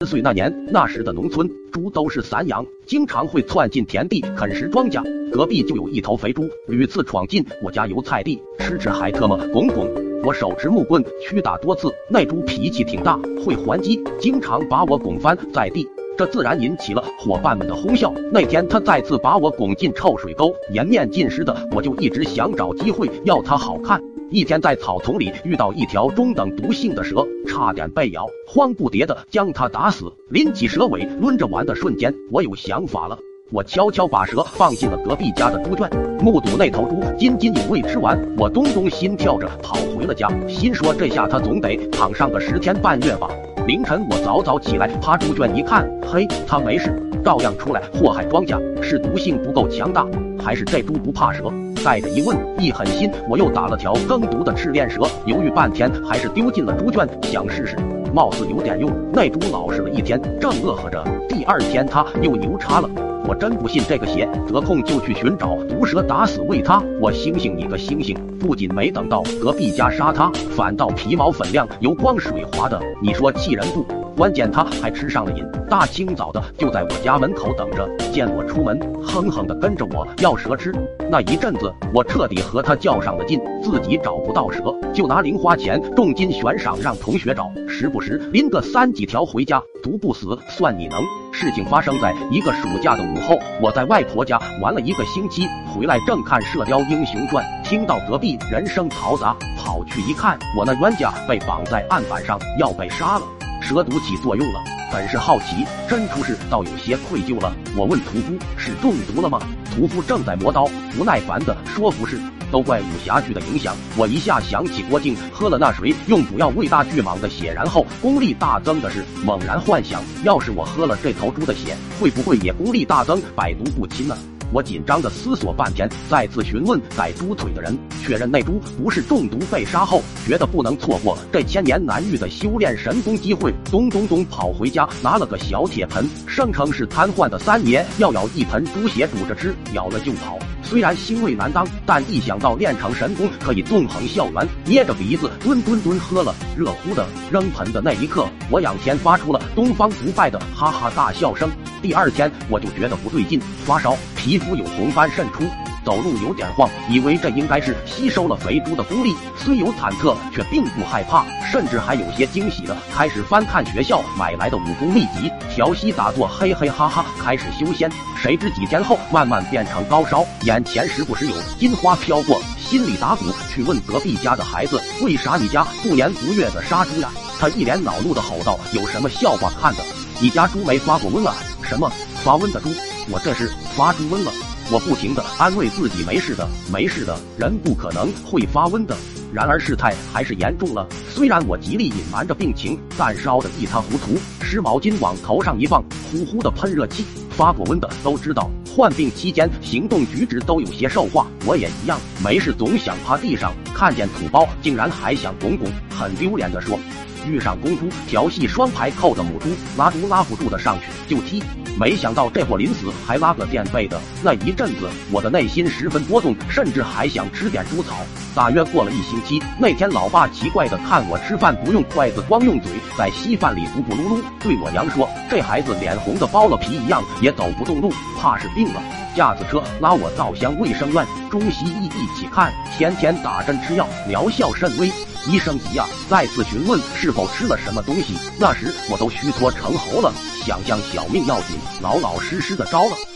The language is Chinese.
十岁那年，那时的农村猪都是散养，经常会窜进田地啃食庄稼。隔壁就有一头肥猪，屡次闯进我家油菜地，吃吃还特么拱拱。我手持木棍驱打多次，那猪脾气挺大，会还击，经常把我拱翻在地，这自然引起了伙伴们的哄笑。那天他再次把我拱进臭水沟，颜面尽失的我就一直想找机会要他好看。一天在草丛里遇到一条中等毒性的蛇，差点被咬，慌不迭的将它打死，拎起蛇尾抡着玩的瞬间，我有想法了。我悄悄把蛇放进了隔壁家的猪圈，目睹那头猪津津有味吃完，我咚咚心跳着跑回了家，心说这下它总得躺上个十天半月吧。凌晨我早早起来趴猪圈一看，嘿，它没事，照样出来祸害庄稼，是毒性不够强大，还是这猪不怕蛇？带着疑问，一狠心，我又打了条更毒的赤练蛇，犹豫半天，还是丢进了猪圈，想试试，貌似有点用。那猪老实了一天，正乐呵着。第二天，它又牛叉了。我真不信这个邪，得空就去寻找毒蛇，打死喂它。我星星你个星星！不仅没等到隔壁家杀它，反倒皮毛粉亮，油光水滑的，你说气人不？关键他还吃上了瘾，大清早的就在我家门口等着，见我出门，哼哼的跟着我要蛇吃。那一阵子，我彻底和他较上了劲，自己找不到蛇，就拿零花钱重金悬赏让同学找，时不时拎个三几条回家，毒不死算你能。事情发生在一个暑假的午后，我在外婆家玩了一个星期，回来正看《射雕英雄传》，听到隔壁人声嘈杂，跑去一看，我那冤家被绑在案板上，要被杀了。蛇毒起作用了，本是好奇，真出事倒有些愧疚了。我问屠夫是中毒了吗？屠夫正在磨刀，不耐烦的说不是，都怪武侠剧的影响。我一下想起郭靖喝了那水用补药喂大巨蟒的血，然后功力大增的事，猛然幻想，要是我喝了这头猪的血，会不会也功力大增，百毒不侵呢？我紧张的思索半天，再次询问宰猪腿的人，确认那猪不是中毒被杀后，觉得不能错过这千年难遇的修炼神功机会，咚咚咚跑回家拿了个小铁盆，声称是瘫痪的三爷要舀一盆猪血煮着吃，咬了就跑。虽然腥味难当，但一想到练成神功可以纵横校园，捏着鼻子吨吨吨喝了，热乎的扔盆的那一刻，我仰天发出了东方不败的哈哈大笑声。第二天我就觉得不对劲，发烧，皮肤有红斑渗出。走路有点晃，以为这应该是吸收了肥猪的功力，虽有忐忑，却并不害怕，甚至还有些惊喜的开始翻看学校买来的武功秘籍，调息打坐，嘿嘿哈哈，开始修仙。谁知几天后，慢慢变成高烧，眼前时不时有金花飘过，心里打鼓，去问隔壁家的孩子，为啥你家不年不月的杀猪呀？他一脸恼怒的吼道：“有什么笑话看的？你家猪没发过瘟啊？什么发瘟的猪？我这是发猪瘟了。”我不停地安慰自己，没事的，没事的，人不可能会发瘟的。然而事态还是严重了。虽然我极力隐瞒着病情，但烧得一塌糊涂，湿毛巾往头上一放，呼呼的喷热气。发过瘟的都知道，患病期间行动举止都有些兽化。我也一样，没事总想趴地上，看见土包竟然还想拱拱，很丢脸的说。遇上公猪调戏双排扣的母猪，拉猪拉不住的上去就踢。没想到这货临死还拉个垫背的，那一阵子我的内心十分波动，甚至还想吃点猪草。大约过了一星期，那天老爸奇怪的看我吃饭不用筷子，光用嘴在稀饭里咕咕噜噜，对我娘说：“这孩子脸红的剥了皮一样，也走不动路，怕是病了。”架子车拉我到乡卫生院，中西医一起看，天天打针吃药，疗效甚微。医生急啊，再次询问是否吃了什么东西。那时我都虚脱成猴了。想想小命要紧，老老实实的招了。